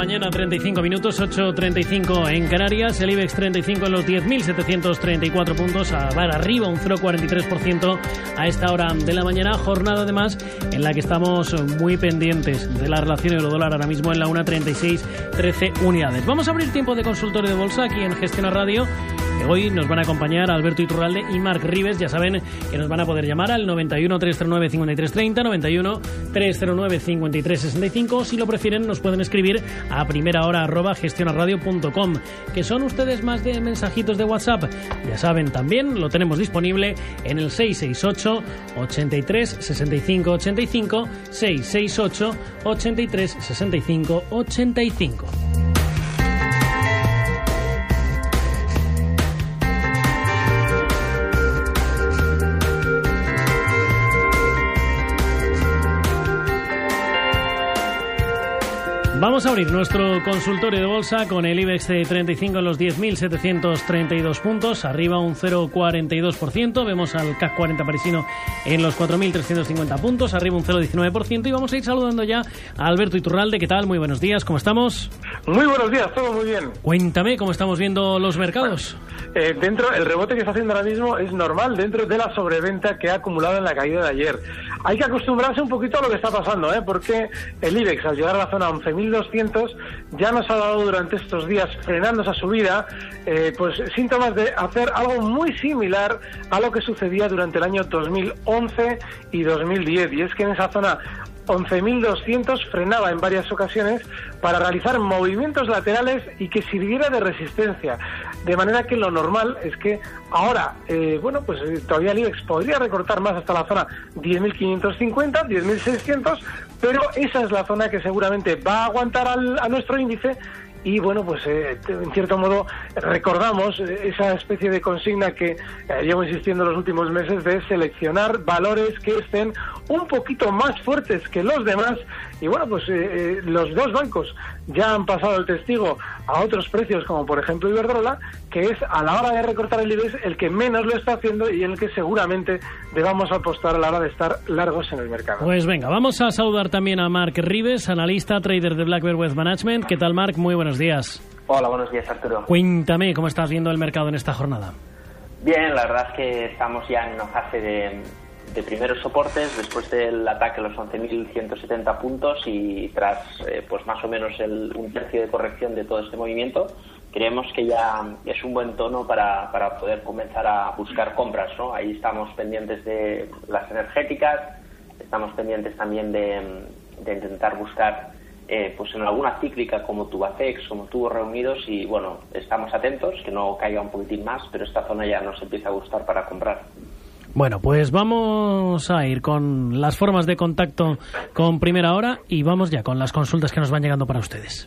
mañana, 35 minutos, 8.35 en Canarias, el IBEX 35 en los 10.734 puntos, a ver arriba un 0,43% a esta hora de la mañana, jornada además en la que estamos muy pendientes de la relación euro-dólar ahora mismo en la 1.36, 13 unidades. Vamos a abrir tiempo de consultorio de bolsa aquí en Gestiona Radio Hoy nos van a acompañar Alberto Iturralde y Marc Rives. Ya saben que nos van a poder llamar al 91 309 5330, 91 309 5365. Si lo prefieren, nos pueden escribir a primera hora arroba gestionarradio.com. Que son ustedes más de mensajitos de WhatsApp. Ya saben, también lo tenemos disponible en el 668 83 65 85 668 83 65 85. Vamos a abrir nuestro consultorio de bolsa con el IBEX 35 en los 10.732 puntos, arriba un 0,42%. Vemos al CAC 40 parisino en los 4.350 puntos, arriba un 0,19%. Y vamos a ir saludando ya a Alberto Iturralde. ¿Qué tal? Muy buenos días, ¿cómo estamos? Muy buenos días, todo muy bien. Cuéntame, ¿cómo estamos viendo los mercados? Eh, dentro, el rebote que está haciendo ahora mismo es normal dentro de la sobreventa que ha acumulado en la caída de ayer. Hay que acostumbrarse un poquito a lo que está pasando, ¿eh? porque el IBEX al llegar a la zona 11.000 200 ya nos ha dado durante estos días, frenando esa subida, eh, pues síntomas de hacer algo muy similar a lo que sucedía durante el año 2011 y 2010. Y es que en esa zona 11.200 frenaba en varias ocasiones para realizar movimientos laterales y que sirviera de resistencia. De manera que lo normal es que ahora, eh, bueno, pues eh, todavía el IBEX podría recortar más hasta la zona 10.550, 10.600, pero esa es la zona que seguramente va a aguantar a nuestro índice y bueno, pues eh, en cierto modo recordamos esa especie de consigna que eh, llevo insistiendo en los últimos meses de seleccionar valores que estén un poquito más fuertes que los demás y bueno, pues eh, los dos bancos ya han pasado el testigo a otros precios como por ejemplo Iberdrola, que es a la hora de recortar el IBEX el que menos lo está haciendo y en el que seguramente debamos apostar a la hora de estar largos en el mercado. Pues venga, vamos a saludar también a Mark Rives, analista, trader de Black Bear Wealth Management. ¿Qué tal Mark? Muy buenas buenos días. Hola, buenos días, Arturo. Cuéntame cómo estás viendo el mercado en esta jornada. Bien, la verdad es que estamos ya en una fase de, primeros soportes después del ataque a los 11.170 puntos y tras eh, pues más o menos el, un tercio de corrección de todo este movimiento, creemos que ya es un buen tono para, para poder comenzar a buscar compras. ¿no? Ahí estamos pendientes de las energéticas, estamos pendientes también de, de intentar buscar eh, pues en alguna cíclica como Tubacex, como Tubos Reunidos y bueno, estamos atentos, que no caiga un poquitín más, pero esta zona ya nos empieza a gustar para comprar. Bueno, pues vamos a ir con las formas de contacto con primera hora y vamos ya con las consultas que nos van llegando para ustedes.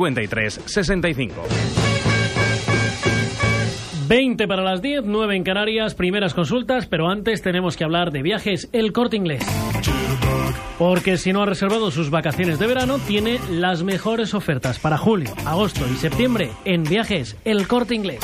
53 65. 20 para las 10, 9 en Canarias, primeras consultas, pero antes tenemos que hablar de viajes El Corte Inglés. Porque si no ha reservado sus vacaciones de verano, tiene las mejores ofertas para julio, agosto y septiembre en viajes El Corte Inglés.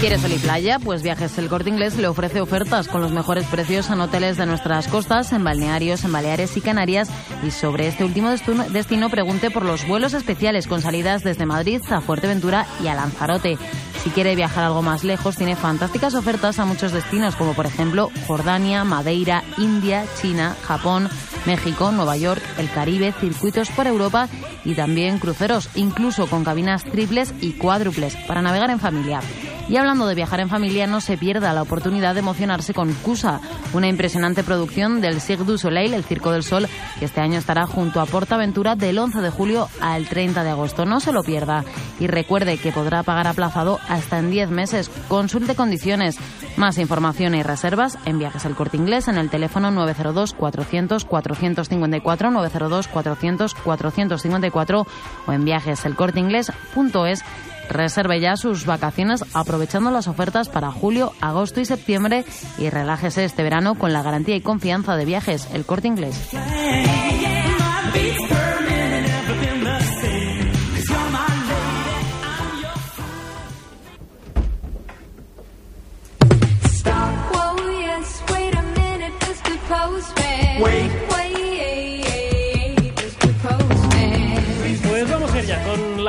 ¿Quieres sol playa? Pues Viajes El Corte Inglés le ofrece ofertas con los mejores precios en hoteles de nuestras costas, en balnearios, en Baleares y Canarias. Y sobre este último destino, pregunte por los vuelos especiales con salidas desde Madrid a Fuerteventura y a Lanzarote. Si quiere viajar algo más lejos, tiene fantásticas ofertas a muchos destinos, como por ejemplo Jordania, Madeira, India, China, Japón, México, Nueva York, el Caribe, circuitos por Europa y también cruceros, incluso con cabinas triples y cuádruples para navegar en familia. Y hablando de viajar en familia, no se pierda la oportunidad de emocionarse con Cusa, una impresionante producción del Cirque du Soleil, el Circo del Sol, que este año estará junto a Portaventura del 11 de julio al 30 de agosto. No se lo pierda y recuerde que podrá pagar aplazado hasta en 10 meses. Consulte condiciones. Más información y reservas en Viajes al Corte Inglés en el teléfono 902 400 454 902 400 454 o en viajeselcorteinglés.es Reserve ya sus vacaciones aprovechando las ofertas para julio, agosto y septiembre y relájese este verano con la garantía y confianza de viajes El Corte Inglés.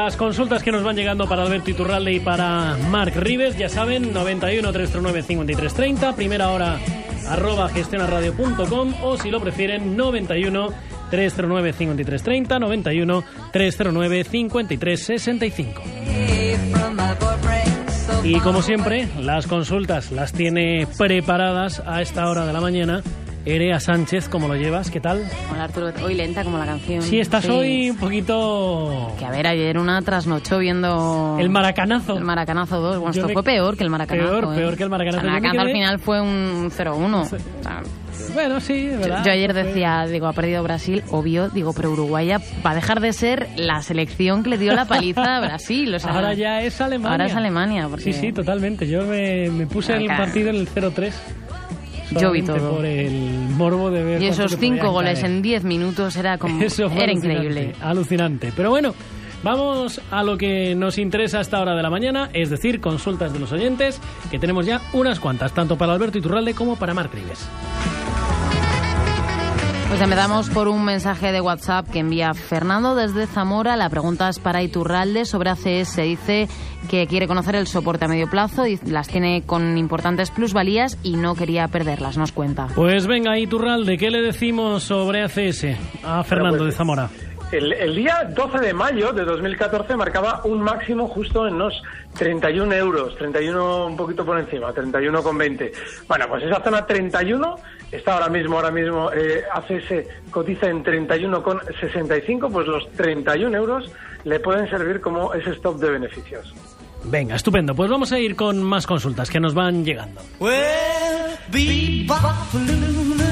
Las consultas que nos van llegando para Alberto Iturralde y para Marc Rives, ya saben, 91 339 5330, primera hora arroba gestionaradio.com o si lo prefieren 91 309 5330, 91 309 5365. Y como siempre, las consultas las tiene preparadas a esta hora de la mañana Erea Sánchez, ¿cómo lo llevas? ¿Qué tal? Hola Arturo, hoy lenta como la canción. Sí, estás hoy un poquito... Que a ver, ayer una trasnochó viendo... El Maracanazo. El Maracanazo 2. Bueno, esto fue peor que el Maracanazo. Peor, ¿eh? peor que el Maracanazo. El Maracanazo al final fue un 0-1. bueno, sí, verdad. Yo, ayer decía, digo, ha perdido Brasil, obvio, digo, pero Uruguay va a dejar de ser la selección que le dio la paliza a Brasil. ahora ya es Alemania. Ahora es Alemania. Sí, sí, totalmente. Yo me, me puse el partido en el 0-3. Yo vi todo. Por el morbo de ver. Y esos cinco goles en diez minutos era como. era increíble. Alucinante. Pero bueno. Vamos a lo que nos interesa a esta hora de la mañana, es decir, consultas de los oyentes, que tenemos ya unas cuantas, tanto para Alberto Iturralde como para Marc Rives. Pues empezamos por un mensaje de WhatsApp que envía Fernando desde Zamora. La pregunta es para Iturralde sobre ACS. Dice que quiere conocer el soporte a medio plazo y las tiene con importantes plusvalías y no quería perderlas. Nos cuenta. Pues venga, Iturralde, ¿qué le decimos sobre ACS a Fernando pues, de Zamora? El, día 12 de mayo de 2014 marcaba un máximo justo en los 31 euros, 31 un poquito por encima, 31,20. Bueno, pues esa zona 31 está ahora mismo, ahora mismo eh, ACS cotiza en 31,65, pues los 31 euros le pueden servir como ese stop de beneficios. Venga, estupendo. Pues vamos a ir con más consultas que nos van llegando.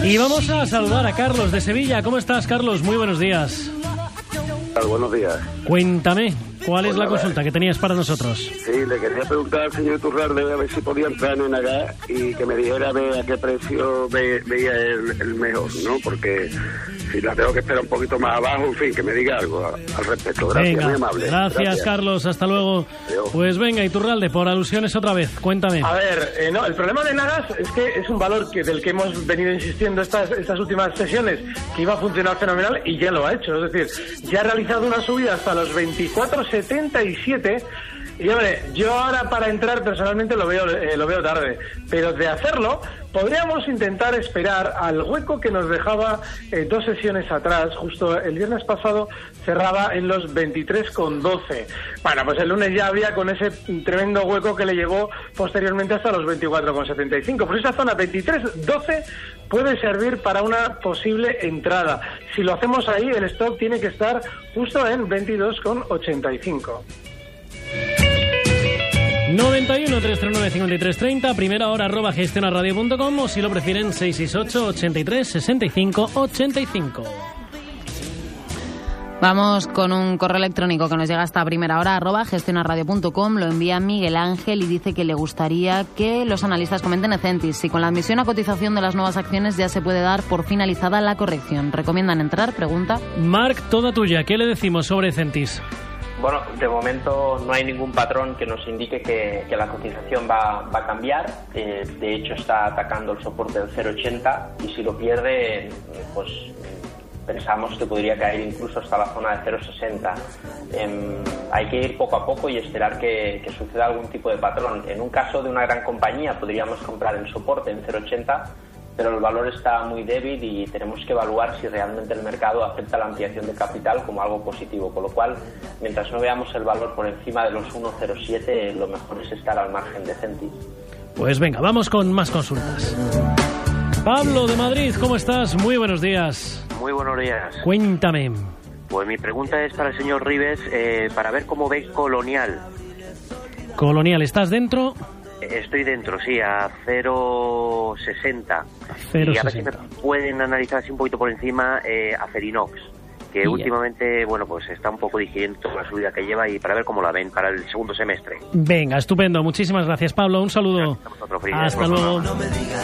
Y vamos a saludar a Carlos de Sevilla. ¿Cómo estás, Carlos? Muy buenos días. Buenos días. Cuéntame, ¿cuál es la consulta que tenías para nosotros? Sí, le quería preguntar al señor Turralde a ver si podía entrar en acá y que me dijera a qué precio veía el, mejor, ¿no? Porque si la tengo que esperar un poquito más abajo, en fin, que me diga algo al respecto. Gracias, muy amable. Gracias, Carlos, hasta luego. Pues venga, Iturralde, por alusiones otra vez, cuéntame. A ver, eh, no, el problema de Nagas es que es un valor que del que hemos venido insistiendo estas, estas últimas sesiones, que iba a funcionar fenomenal y ya lo ha hecho. Es decir, ya ha realizado una subida hasta los 24.77 y hombre, yo ahora para entrar personalmente lo veo, eh, lo veo tarde, pero de hacerlo podríamos intentar esperar al hueco que nos dejaba eh, dos sesiones atrás. Justo el viernes pasado cerraba en los 23,12. Bueno, pues el lunes ya había con ese tremendo hueco que le llegó posteriormente hasta los 24,75. Pues esa zona 23,12 puede servir para una posible entrada. Si lo hacemos ahí, el stop tiene que estar justo en 22,85. 91 339 5330, primera hora arroba gestionaradio.com o si lo prefieren 668 83 65 85. Vamos con un correo electrónico que nos llega hasta primera hora, arroba gestionarradio.com. Lo envía Miguel Ángel y dice que le gustaría que los analistas comenten Ecentis si con la admisión a cotización de las nuevas acciones ya se puede dar por finalizada la corrección. ¿Recomiendan entrar? Pregunta. Marc, toda tuya. ¿Qué le decimos sobre Ecentis? Bueno, de momento no hay ningún patrón que nos indique que, la cotización va, a cambiar. Eh, de hecho, está atacando el soporte del 0,80 y si lo pierde, pues pensamos que podría caer incluso hasta la zona de 0,60. Em, hay que ir poco a poco y esperar que, que, suceda algún tipo de patrón. En un caso de una gran compañía podríamos comprar el soporte en 0,80 pero el valor está muy débil y tenemos que evaluar si realmente el mercado acepta la ampliación de capital como algo positivo, con lo cual, mientras no veamos el valor por encima de los 1,07, lo mejor es estar al margen de Centis. Pues venga, vamos con más consultas. Pablo de Madrid, ¿cómo estás? Muy buenos días. Muy buenos días. Cuéntame. Pues mi pregunta es para el señor Rives, eh, para ver cómo ve Colonial. Colonial, ¿estás dentro? Estoy dentro, sí, a 0,60. Y a ver si me pueden analizar así un poquito por encima eh, a Ferinox, que últimamente, bueno, pues está un poco digiriendo la subida que lleva y para ver cómo la ven para el segundo semestre. Venga, estupendo. Muchísimas gracias, Pablo. Un saludo. Hasta luego.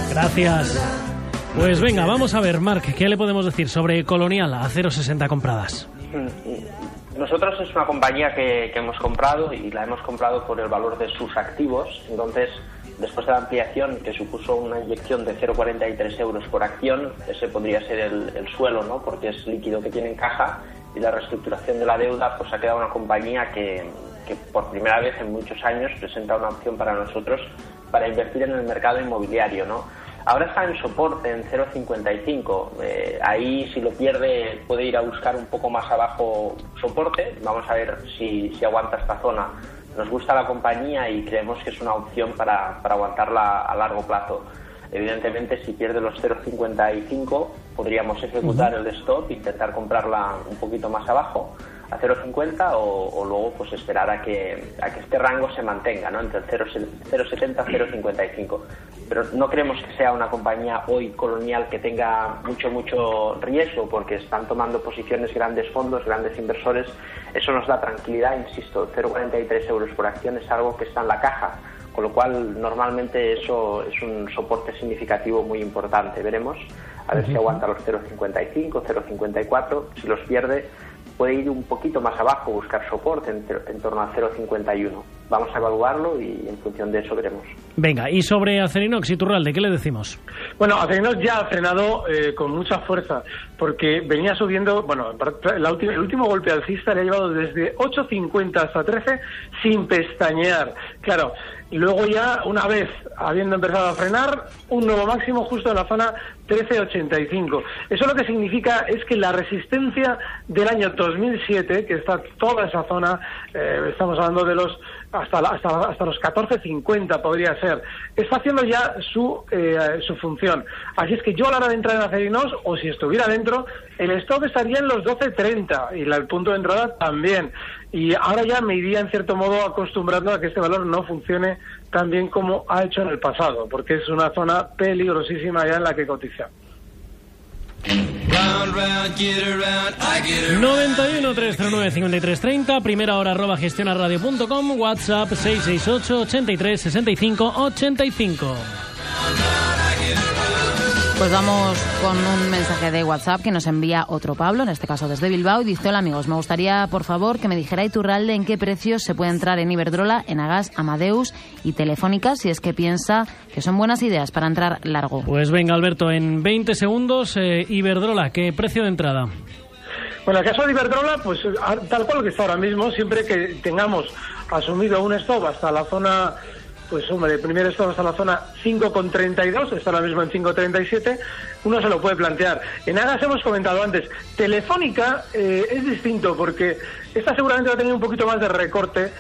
Gracias. Pues venga, vamos a ver, Marc, ¿qué le podemos decir sobre Colonial a 0,60 compradas? Nosotros es una compañía que, hemos comprado y la hemos comprado por el valor de sus activos. Entonces, después de la ampliación que supuso una inyección de 0,43 euros por acción, ese podría ser el, el, suelo, ¿no? Porque es líquido que tiene en caja y la reestructuración de la deuda, pues ha quedado una compañía que, que por primera vez en muchos años presenta una opción para nosotros para invertir en el mercado inmobiliario, ¿no? Ahora está en soporte en 0,55. Eh, ahí si lo pierde puede ir a buscar un poco más abajo soporte. Vamos a ver si, si aguanta esta zona. Nos gusta la compañía y creemos que es una opción para, para aguantarla a largo plazo. Evidentemente, si pierde los 0,55, podríamos ejecutar el stop, intentar comprarla un poquito más abajo a 0,50 o, luego pues esperar a que, a que este rango se mantenga ¿no? entre el 0,70 y 0,55. Pero no creemos que sea una compañía hoy colonial que tenga mucho, mucho riesgo porque están tomando posiciones grandes fondos, grandes inversores. Eso nos da tranquilidad, insisto, 0,43 euros por acción es algo que está en la caja con lo cual normalmente eso es un soporte significativo muy importante. Veremos a ver si aguanta los 0,55, 0,54. Si los pierde, puede ir un poquito más abajo, buscar soporte en, torno a 0,51. Vamos a evaluarlo y en función de eso veremos. Venga, y sobre Acerinox y Turralde, ¿qué le decimos? Bueno, Acerinox ya ha frenado eh, con mucha fuerza, porque venía subiendo, bueno, el último golpe alcista le ha llevado desde 8,50 hasta 13 sin pestañear. Claro, y luego ya, una vez habiendo empezado a frenar, un nuevo máximo justo en la zona 1385. Eso lo que significa es que la resistencia del año 2007, que está toda esa zona, eh, estamos hablando de los hasta, hasta, hasta los 14.50 podría ser, está haciendo ya su, eh, su función. Así es que yo a la hora de entrar en Acerinos, o si estuviera dentro, el stop estaría en los 12.30 y el punto de entrada también. Y ahora ya me iría en cierto modo acostumbrando a que este valor no funcione tan bien como ha hecho en el pasado, porque es una zona peligrosísima ya en la que cotiza. 91 309 5330, primera hora arroba gestionaradio.com, WhatsApp 668 83 65 85. Pues vamos con un mensaje de WhatsApp que nos envía otro Pablo, en este caso desde Bilbao, y dice, hola amigos, me gustaría por favor que me dijera Iturralde en qué precios se puede entrar en Iberdrola, en Agas, Amadeus y Telefónica, si es que piensa que son buenas ideas para entrar largo. Pues venga Alberto, en 20 segundos, eh, Iberdrola, ¿qué precio de entrada? Bueno, el caso de Iberdrola, pues tal cual que está ahora mismo, siempre que tengamos asumido un stop hasta la zona pues hombre, primero estamos hasta la zona 5,32, está ahora mismo en 5,37, uno se lo puede plantear. En Agas hemos comentado antes, Telefónica eh, es distinto porque esta seguramente va a tener un poquito más de recorte.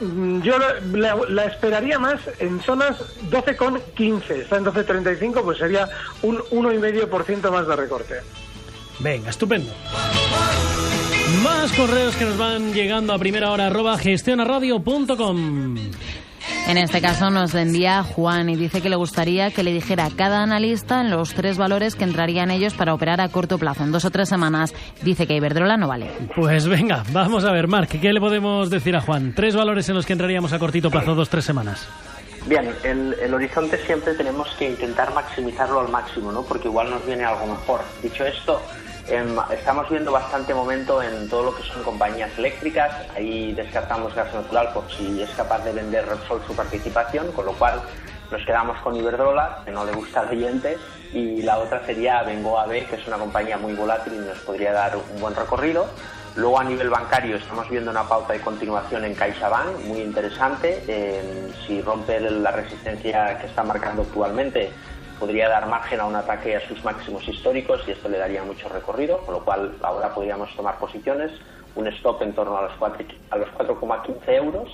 Mm, yo la, esperaría más en zonas 12,15, está en 12,35, pues sería un 1,5% más de recorte. Venga, estupendo. Más correos que nos van llegando a primera hora arroba gestionaradio.com. En este caso nos envía Juan y dice que le gustaría que le dijera a cada analista los tres valores que entrarían ellos para operar a corto plazo, en dos o tres semanas. Dice que Iberdrola no vale. Pues venga, vamos a ver, Marc, ¿qué le podemos decir a Juan? Tres valores en los que entraríamos a cortito plazo, dos, tres semanas. Bien, el, el, horizonte siempre tenemos que intentar maximizarlo al máximo, ¿no? Porque igual nos viene algo mejor. Dicho esto, estamos viendo bastante momento en todo lo que son compañías eléctricas. Ahí descartamos gas natural por si es capaz de vender Repsol su participación, con lo cual nos quedamos con Iberdrola, que no le gusta al cliente, y la otra sería Bengoa B, que es una compañía muy volátil y nos podría dar un buen recorrido. Luego a nivel bancario estamos viendo una pauta de continuación en CaixaBank muy interesante. Em, si rompe la resistencia que está marcando actualmente, podría dar margen a un ataque a sus máximos históricos y esto le daría mucho recorrido, con lo cual ahora podríamos tomar posiciones, un stop en torno a los 4,15 euros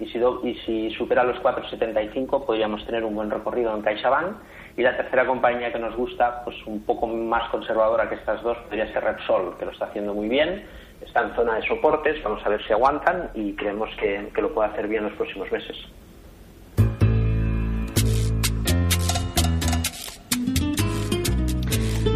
y si, y si supera los 4,75 podríamos tener un buen recorrido en CaixaBank y la tercera compañía que nos gusta, pues un poco más conservadora que estas dos, podría ser Repsol, que lo está haciendo muy bien, está en zona de soportes, vamos a ver si aguantan y creemos que, que lo puede hacer bien los próximos meses.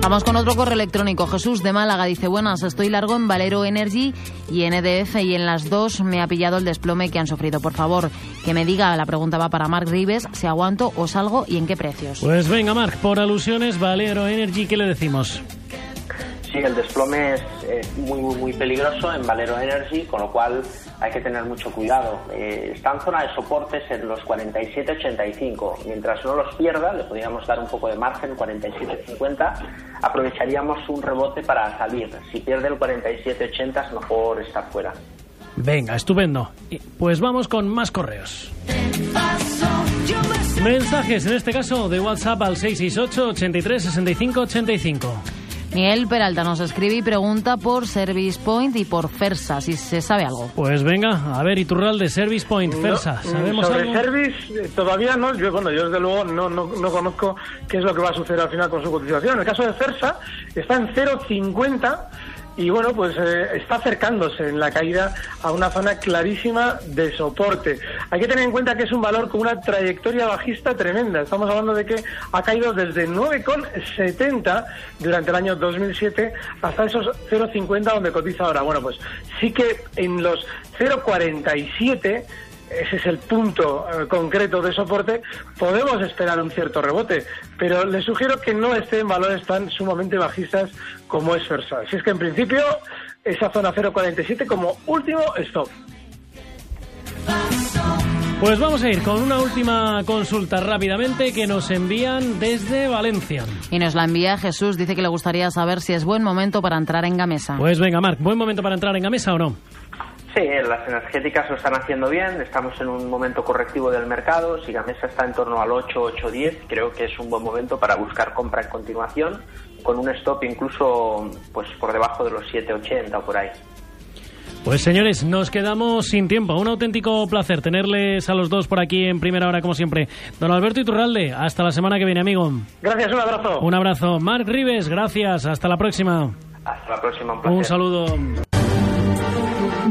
Vamos con otro correo electrónico. Jesús de Málaga dice, buenas, estoy largo en Valero Energy y en EDF y en las dos me ha pillado el desplome que han sufrido. Por favor, que me diga, la pregunta va para Marc Rives, si aguanto o salgo y en qué precios. Pues venga, Marc, por alusiones, Valero Energy, ¿qué le decimos? Sí, el desplome es muy, muy, muy peligroso en Valero Energy, con lo cual hay que tener mucho cuidado. Eh, está en zona de soportes en los 47-85. Mientras no los pierda, le podríamos dar un poco de margen, 47-50. Aprovecharíamos un rebote para salir. Si pierde el 47-80 es mejor estar fuera. Venga, estupendo. Pues vamos con más correos. Mensajes, en este caso de WhatsApp al 668 83 65 85. Miguel Peralta nos escribe y pregunta por Service Point y por Fersa, si se sabe algo. Pues venga, a ver, de Service Point, Fersa, ¿sabemos sobre Service eh, todavía no, yo, bueno, yo desde luego no, no, no, conozco qué es lo que va a suceder al final con su cotización. En el caso de Fersa, está en 0,50 y bueno, pues eh, está acercándose en la caída a una zona clarísima de soporte. Hay que tener en cuenta que es un valor con una trayectoria bajista tremenda. Estamos hablando de que ha caído desde 9,70 durante el año 2007 hasta esos 0,50 donde cotiza ahora. Bueno, pues sí que en los 0,47 ese es el punto eh, concreto de soporte, podemos esperar un cierto rebote, pero le sugiero que no esté en valores tan sumamente bajistas como es Fersa. Si es que en principio esa zona 0.47 como último stop. Pues vamos a ir con una última consulta rápidamente que nos envían desde Valencia. Y nos la envía Jesús, dice que le gustaría saber si es buen momento para entrar en Gamesa. Pues venga, Marc, ¿buen momento para entrar en Gamesa o no? Sí, las energéticas lo están haciendo bien, estamos en un momento correctivo del mercado, si Gamesa está en torno al 8, 8, 10, creo que es un buen momento para buscar compra en continuación, con un stop incluso pues por debajo de los 7,80 o por ahí. Pues señores, nos quedamos sin tiempo. Un auténtico placer tenerles a los dos por aquí en primera hora, como siempre. Don Alberto Iturralde, hasta la semana que viene, amigo. Gracias, un abrazo. Un abrazo. Marc Rives, gracias. Hasta la próxima. Hasta la próxima, un, un saludo.